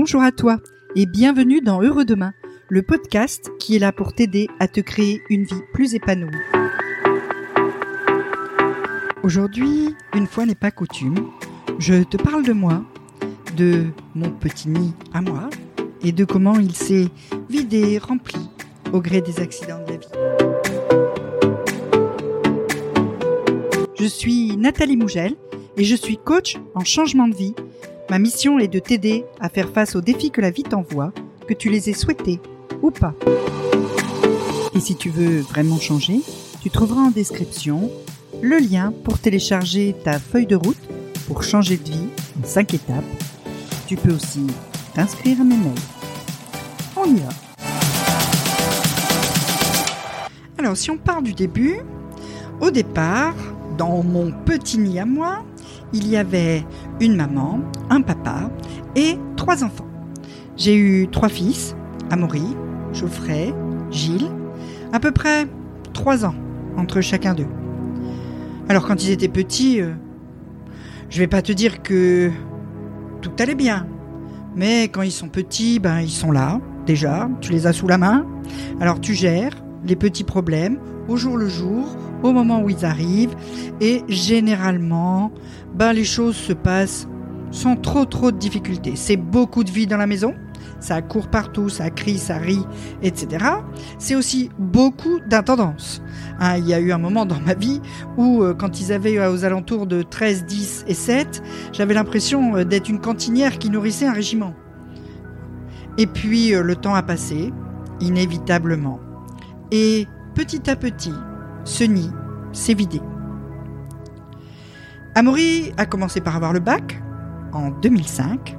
Bonjour à toi et bienvenue dans Heureux Demain, le podcast qui est là pour t'aider à te créer une vie plus épanouie. Aujourd'hui, une fois n'est pas coutume, je te parle de moi, de mon petit nid à moi et de comment il s'est vidé, rempli au gré des accidents de la vie. Je suis Nathalie Mougel et je suis coach en changement de vie. Ma mission est de t'aider à faire face aux défis que la vie t'envoie, que tu les aies souhaités ou pas. Et si tu veux vraiment changer, tu trouveras en description le lien pour télécharger ta feuille de route pour changer de vie en 5 étapes. Tu peux aussi t'inscrire à mes mails. On y va. Alors si on part du début, au départ, dans mon petit nid à moi, il y avait une maman, un papa et trois enfants. J'ai eu trois fils, Amaury, Geoffrey, Gilles, à peu près trois ans entre chacun d'eux. Alors quand ils étaient petits, euh, je vais pas te dire que tout allait bien, mais quand ils sont petits, ben ils sont là déjà, tu les as sous la main, alors tu gères les petits problèmes au jour le jour, au moment où ils arrivent, et généralement, ben les choses se passent sans trop trop de difficultés. C'est beaucoup de vie dans la maison, ça court partout, ça crie, ça rit, etc. C'est aussi beaucoup d'intendance. Hein, il y a eu un moment dans ma vie où, euh, quand ils avaient aux alentours de 13, 10 et 7, j'avais l'impression euh, d'être une cantinière qui nourrissait un régiment. Et puis, euh, le temps a passé, inévitablement. Et petit à petit, ce nid s'est vidé. Amaury a commencé par avoir le bac en 2005.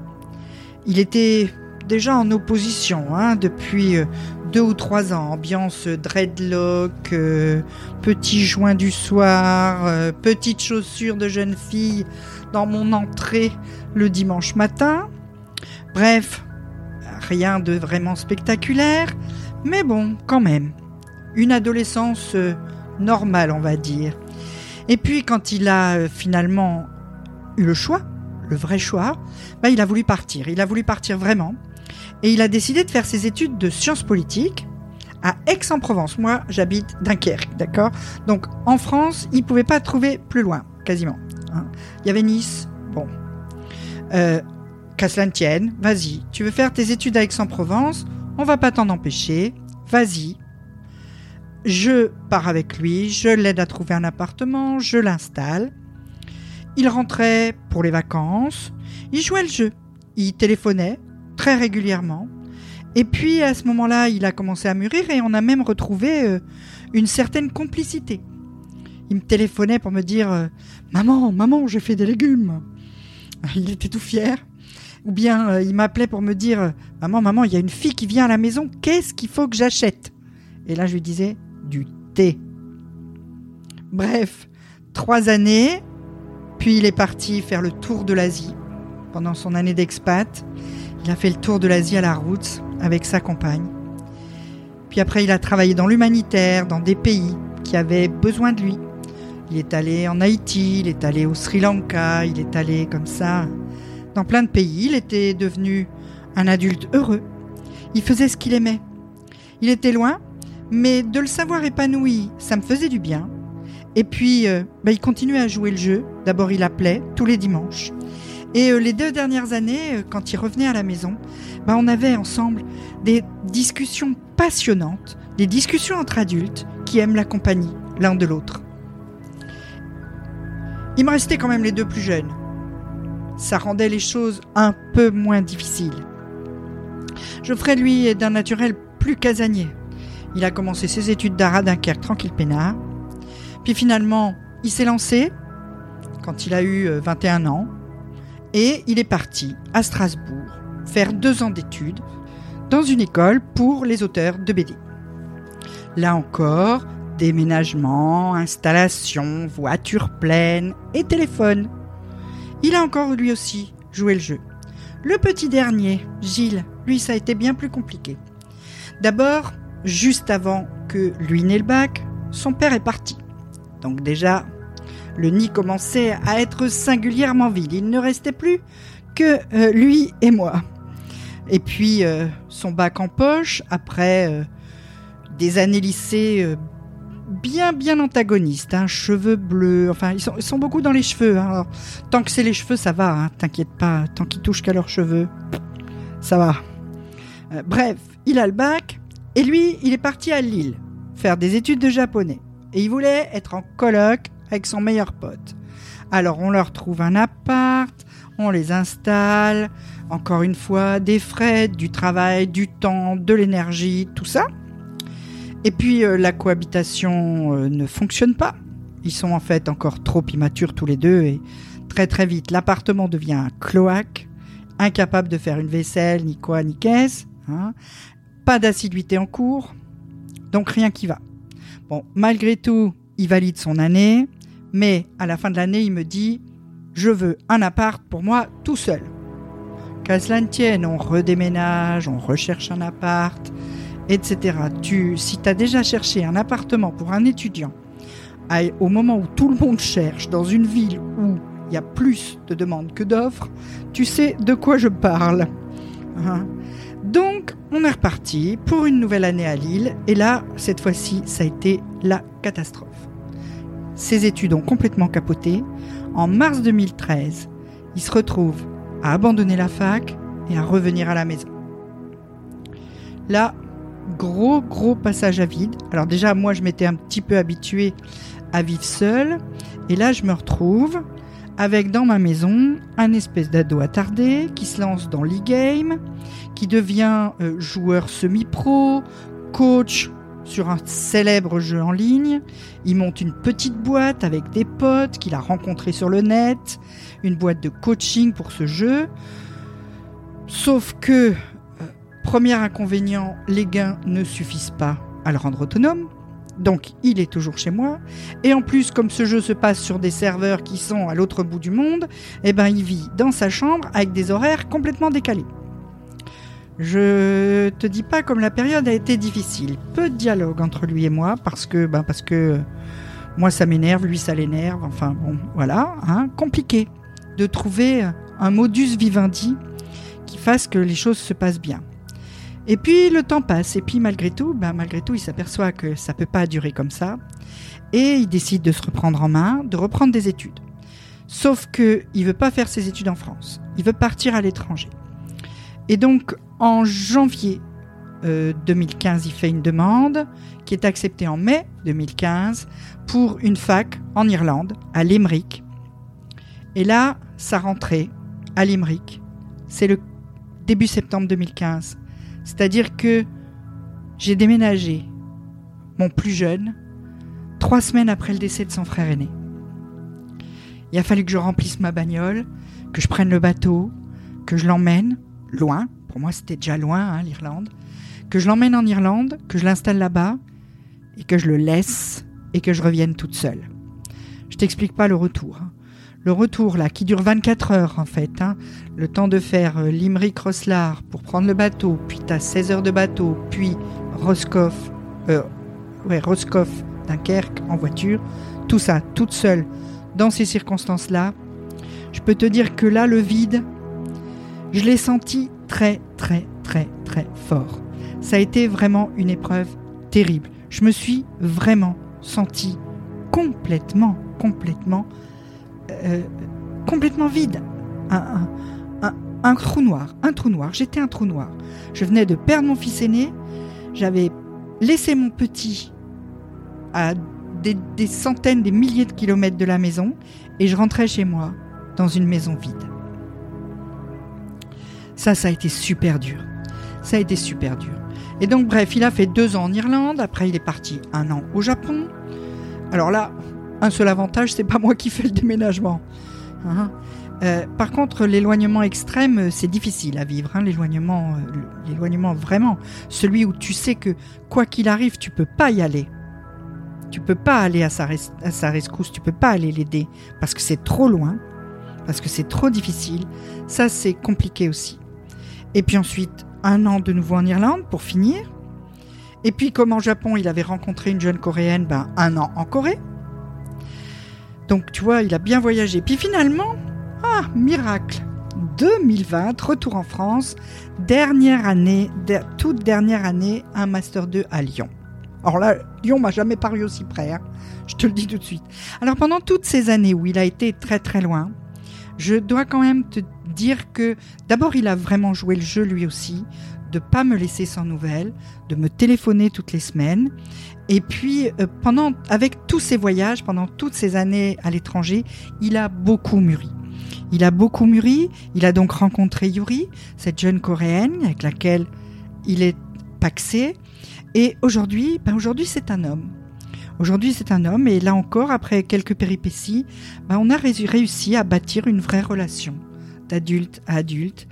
Il était déjà en opposition hein, depuis euh, deux ou trois ans. Ambiance dreadlock, euh, petit joint du soir, euh, petites chaussures de jeune fille dans mon entrée le dimanche matin. Bref, rien de vraiment spectaculaire, mais bon, quand même. Une adolescence normale, on va dire. Et puis quand il a finalement eu le choix, le vrai choix, bah, il a voulu partir. Il a voulu partir vraiment et il a décidé de faire ses études de sciences politiques à Aix-en-Provence. Moi, j'habite Dunkerque, d'accord? Donc, en France, il pouvait pas trouver plus loin, quasiment. Hein. Il y avait Nice, bon. Euh, Qu'à cela ne tienne, vas-y. Tu veux faire tes études à Aix-en-Provence? On va pas t'en empêcher. Vas-y. Je pars avec lui, je l'aide à trouver un appartement, je l'installe. Il rentrait pour les vacances, il jouait le jeu, il téléphonait, très régulièrement. Et puis à ce moment-là, il a commencé à mûrir et on a même retrouvé euh, une certaine complicité. Il me téléphonait pour me dire euh, Maman, maman, j'ai fait des légumes. Il était tout fier. Ou bien euh, il m'appelait pour me dire Maman, maman, il y a une fille qui vient à la maison, qu'est-ce qu'il faut que j'achète? Et là, je lui disais Bref, trois années, puis il est parti faire le tour de l'Asie pendant son année d'expat. Il a fait le tour de l'Asie à la route avec sa compagne. Puis après, il a travaillé dans l'humanitaire, dans des pays qui avaient besoin de lui. Il est allé en Haïti, il est allé au Sri Lanka, il est allé comme ça dans plein de pays. Il était devenu un adulte heureux. Il faisait ce qu'il aimait. Il était loin, mais de le savoir épanoui, ça me faisait du bien. Et puis, euh, bah, il continuait à jouer le jeu. D'abord, il appelait tous les dimanches. Et euh, les deux dernières années, euh, quand il revenait à la maison, bah, on avait ensemble des discussions passionnantes, des discussions entre adultes qui aiment la compagnie l'un de l'autre. Il me restait quand même les deux plus jeunes. Ça rendait les choses un peu moins difficiles. Geoffrey, lui, est d'un naturel plus casanier. Il a commencé ses études d'art à Dunkerque tranquille peinard. Puis finalement, il s'est lancé quand il a eu 21 euh, ans et il est parti à Strasbourg faire deux ans d'études dans une école pour les auteurs de BD. Là encore, déménagement, installation, voiture pleine et téléphone. Il a encore lui aussi joué le jeu. Le petit dernier, Gilles, lui ça a été bien plus compliqué. D'abord, juste avant que lui n'ait le bac, son père est parti. Donc déjà, le nid commençait à être singulièrement vide. Il ne restait plus que euh, lui et moi. Et puis euh, son bac en poche, après euh, des années lycée bien bien antagonistes, hein, cheveux bleus, enfin ils sont, beaucoup dans les cheveux. Hein. Alors, tant que c'est les cheveux, ça va, hein, t'inquiète pas, tant qu'ils touchent qu'à leurs cheveux, ça va. bref, il a le bac, et lui, il est parti à Lille faire des études de japonais. Et il voulait être en colloque avec son meilleur pote. Alors on leur trouve un appart, on les installe, encore une fois, des frais, du travail, du temps, de l'énergie, tout ça. Et puis euh, la cohabitation euh, ne fonctionne pas. Ils sont en fait encore trop immatures tous les deux et très très vite l'appartement devient un cloaque, incapable de faire une vaisselle, ni quoi, ni caisse. Pas d'assiduité en cours, donc rien qui va. Bon, malgré tout, il valide son année, mais à la fin de l'année, il me dit Je veux un appart pour moi tout seul. Qu'à cela ne tienne, on redéménage, on recherche un appart, etc. Tu, si tu as déjà cherché un appartement pour un étudiant, au moment où tout le monde cherche, dans une ville où il y a plus de demandes que d'offres, tu sais de quoi je parle. Hein. Donc, on est reparti pour une nouvelle année à Lille, et là, cette fois-ci, ça a été la catastrophe. Ses études ont complètement capoté. En mars 2013, il se retrouve à abandonner la fac et à revenir à la maison. Là, gros, gros passage à vide. Alors déjà, moi, je m'étais un petit peu habitué à vivre seul, et là, je me retrouve avec dans ma maison un espèce d'ado attardé qui se lance dans l'e-game, qui devient euh, joueur semi-pro, coach sur un célèbre jeu en ligne. Il monte une petite boîte avec des potes qu'il a rencontrés sur le net, une boîte de coaching pour ce jeu. Sauf que, euh, premier inconvénient, les gains ne suffisent pas à le rendre autonome. Donc il est toujours chez moi. Et en plus, comme ce jeu se passe sur des serveurs qui sont à l'autre bout du monde, eh ben il vit dans sa chambre avec des horaires complètement décalés. Je te dis pas comme la période a été difficile. Peu de dialogue entre lui et moi parce que, ben parce que moi ça m'énerve, lui ça l'énerve. Enfin bon, voilà, hein, compliqué de trouver un modus vivendi qui fasse que les choses se passent bien. Et puis le temps passe, et puis malgré tout, ben, malgré tout, il s'aperçoit que ça peut pas durer comme ça, et il décide de se reprendre en main, de reprendre des études. Sauf que il veut pas faire ses études en France, il veut partir à l'étranger. Et donc en janvier 2015, euh, il fait une demande qui est acceptée en mai 2015 pour une fac en Irlande, à Limerick. Et là, sa rentrée à Limerick, c'est le début septembre 2015. C'est-à-dire que j'ai déménagé, mon plus jeune, trois semaines après le décès de son frère aîné. Il a fallu que je remplisse ma bagnole, que je prenne le bateau, que je l'emmène loin. Pour moi, c'était déjà loin, hein, l'Irlande. Que je l'emmène en Irlande, que je l'installe là-bas, et que je le laisse, et que je revienne toute seule. Je t'explique pas le retour. Hein le retour là, qui dure 24 heures en fait, hein. le temps de faire euh, Limerick-Roslar pour prendre le bateau, puis tu as 16 heures de bateau, puis Roscoff, euh, ouais, Roscoff, Dunkerque en voiture, tout ça, toute seule, dans ces circonstances-là, je peux te dire que là, le vide, je l'ai senti très, très, très, très fort. Ça a été vraiment une épreuve terrible. Je me suis vraiment senti complètement, complètement euh, complètement vide. Un, trou noir, un trou noir. J'étais un trou noir. Je venais de perdre mon fils aîné. J'avais laissé mon petit à des, des, centaines, des milliers de kilomètres de la maison et je rentrais chez moi dans une maison vide. Ça, ça a été super dur. Ça a été super dur. Et donc, bref, il a fait deux ans en Irlande. Après, il est parti un an au Japon. Alors là, un seul avantage, c'est pas moi qui fais le déménagement. Hein. Euh, par contre, l'éloignement extrême, euh, c'est difficile à vivre. Hein, l'éloignement, euh, l'éloignement vraiment, celui où tu sais que quoi qu'il arrive, tu peux pas y aller. Tu peux pas aller à sa, à sa rescousse, tu peux pas aller l'aider parce que c'est trop loin, parce que c'est trop difficile. Ça, c'est compliqué aussi. Et puis ensuite, un an de nouveau en Irlande pour finir. Et puis, comme en Japon, il avait rencontré une jeune coréenne, ben un an en Corée. Donc tu vois, il a bien voyagé. Puis finalement, ah, miracle. 2020, retour en France, dernière année, toute dernière année, un Master 2 à Lyon. Alors là, Lyon m'a jamais paru aussi près, hein. je te le dis tout de suite. Alors pendant toutes ces années où il a été très très loin, je dois quand même te dire que d'abord il a vraiment joué le jeu lui aussi, de pas me laisser sans nouvelles, de me téléphoner toutes les semaines. Et puis euh, pendant avec tous ces voyages, pendant toutes ces années à l'étranger, il a beaucoup mûri. Il a beaucoup mûri, il a donc rencontré Yuri, cette jeune coréenne avec laquelle il est paxé et aujourd'hui, ben aujourd'hui c'est un homme. Aujourd'hui, c'est un homme, et là encore, après quelques péripéties, ben on a réussi à bâtir une vraie relation d'adulte à adulte.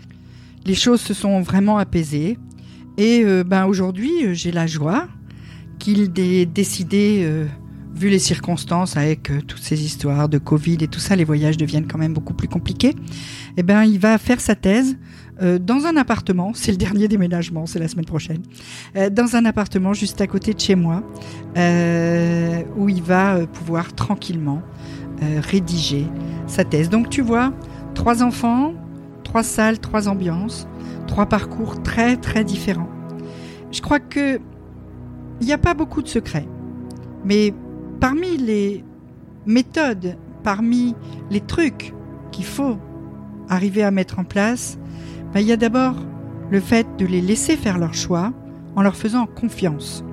Les choses se sont vraiment apaisées, et euh, ben aujourd'hui, j'ai la joie qu'il ait décidé, euh, vu les circonstances avec euh, toutes ces histoires de Covid et tout ça, les voyages deviennent quand même beaucoup plus compliqués. Et eh ben, il va faire sa thèse euh, dans un appartement, c'est le dernier déménagement, c'est la semaine prochaine, euh, dans un appartement juste à côté de chez moi, euh, où il va pouvoir tranquillement rédiger sa thèse. Donc tu vois, trois enfants, trois salles, trois ambiances, trois parcours très très différents. Je crois que il n'y a pas beaucoup de secrets, mais parmi les méthodes, parmi les trucs qu'il faut arriver à mettre en place, ben, il y a d'abord le fait de les laisser faire leur choix en leur faisant confiance.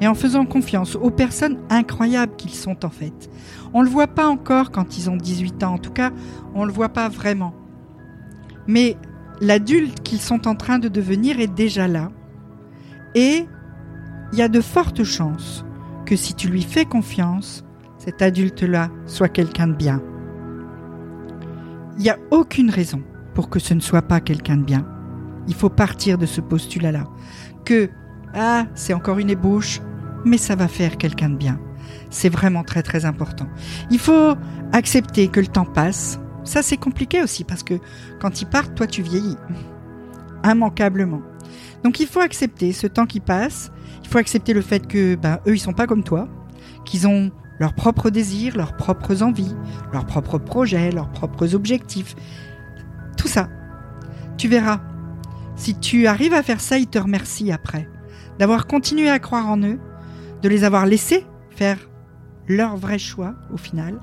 Et en faisant confiance aux personnes incroyables qu'ils sont en fait. On ne le voit pas encore quand ils ont 18 ans, en tout cas, on ne le voit pas vraiment. Mais l'adulte qu'ils sont en train de devenir est déjà là. Et il y a de fortes chances que si tu lui fais confiance, cet adulte-là soit quelqu'un de bien. Il n'y a aucune raison pour que ce ne soit pas quelqu'un de bien. Il faut partir de ce postulat-là. Que, ah, c'est encore une ébauche, mais ça va faire quelqu'un de bien. C'est vraiment très très important. Il faut accepter que le temps passe. Ça c'est compliqué aussi parce que quand ils partent, toi tu vieillis. Immanquablement. Donc il faut accepter ce temps qui passe. Il faut accepter le fait que ben, eux ils sont pas comme toi, qu'ils ont leurs propres désirs, leurs propres envies, leurs propres projets, leurs propres objectifs tout ça. Tu verras. Si tu arrives à faire ça, ils te remercient après. D'avoir continué à croire en eux, de les avoir laissés faire leur vrai choix au final.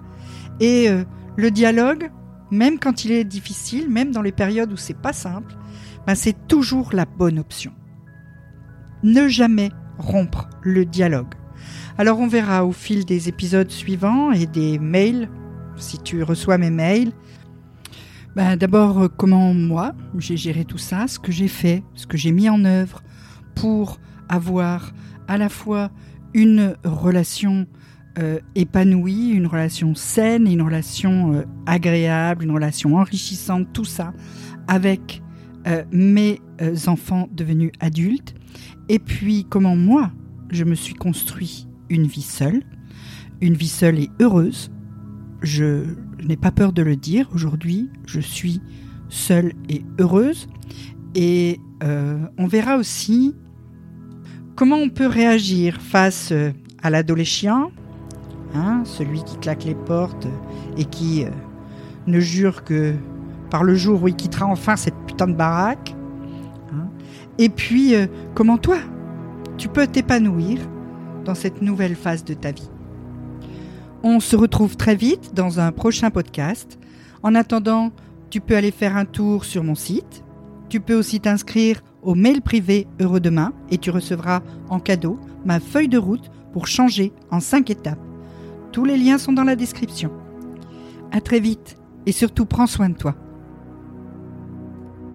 Et euh, le dialogue, même quand il est difficile, même dans les périodes où c'est pas simple, ben c'est toujours la bonne option. Ne jamais rompre le dialogue. Alors on verra au fil des épisodes suivants et des mails, si tu reçois mes mails, bah, D'abord, euh, comment moi, j'ai géré tout ça, ce que j'ai fait, ce que j'ai mis en œuvre pour avoir à la fois une relation euh, épanouie, une relation saine, une relation euh, agréable, une relation enrichissante, tout ça, avec mes enfants devenus adultes. Et puis, comment moi, je me suis construit une vie seule, une vie seule et heureuse. Je, n'ai pas peur de le dire. Aujourd'hui, je suis seule et heureuse. Et euh, on verra aussi comment on peut réagir face euh, à l'adolescent, hein, celui qui claque les portes et qui euh, ne jure que par le jour où il quittera enfin cette putain de baraque. Hein? Et puis, comment toi, tu peux t'épanouir dans cette nouvelle phase de ta vie? On se retrouve très vite dans un prochain podcast. En attendant, tu peux aller faire un tour sur mon site. Tu peux aussi t'inscrire au mail privé Heureux Demain et tu recevras en cadeau ma feuille de route pour changer en 5 étapes. Tous les liens sont dans la description. À très vite et surtout prends soin de toi.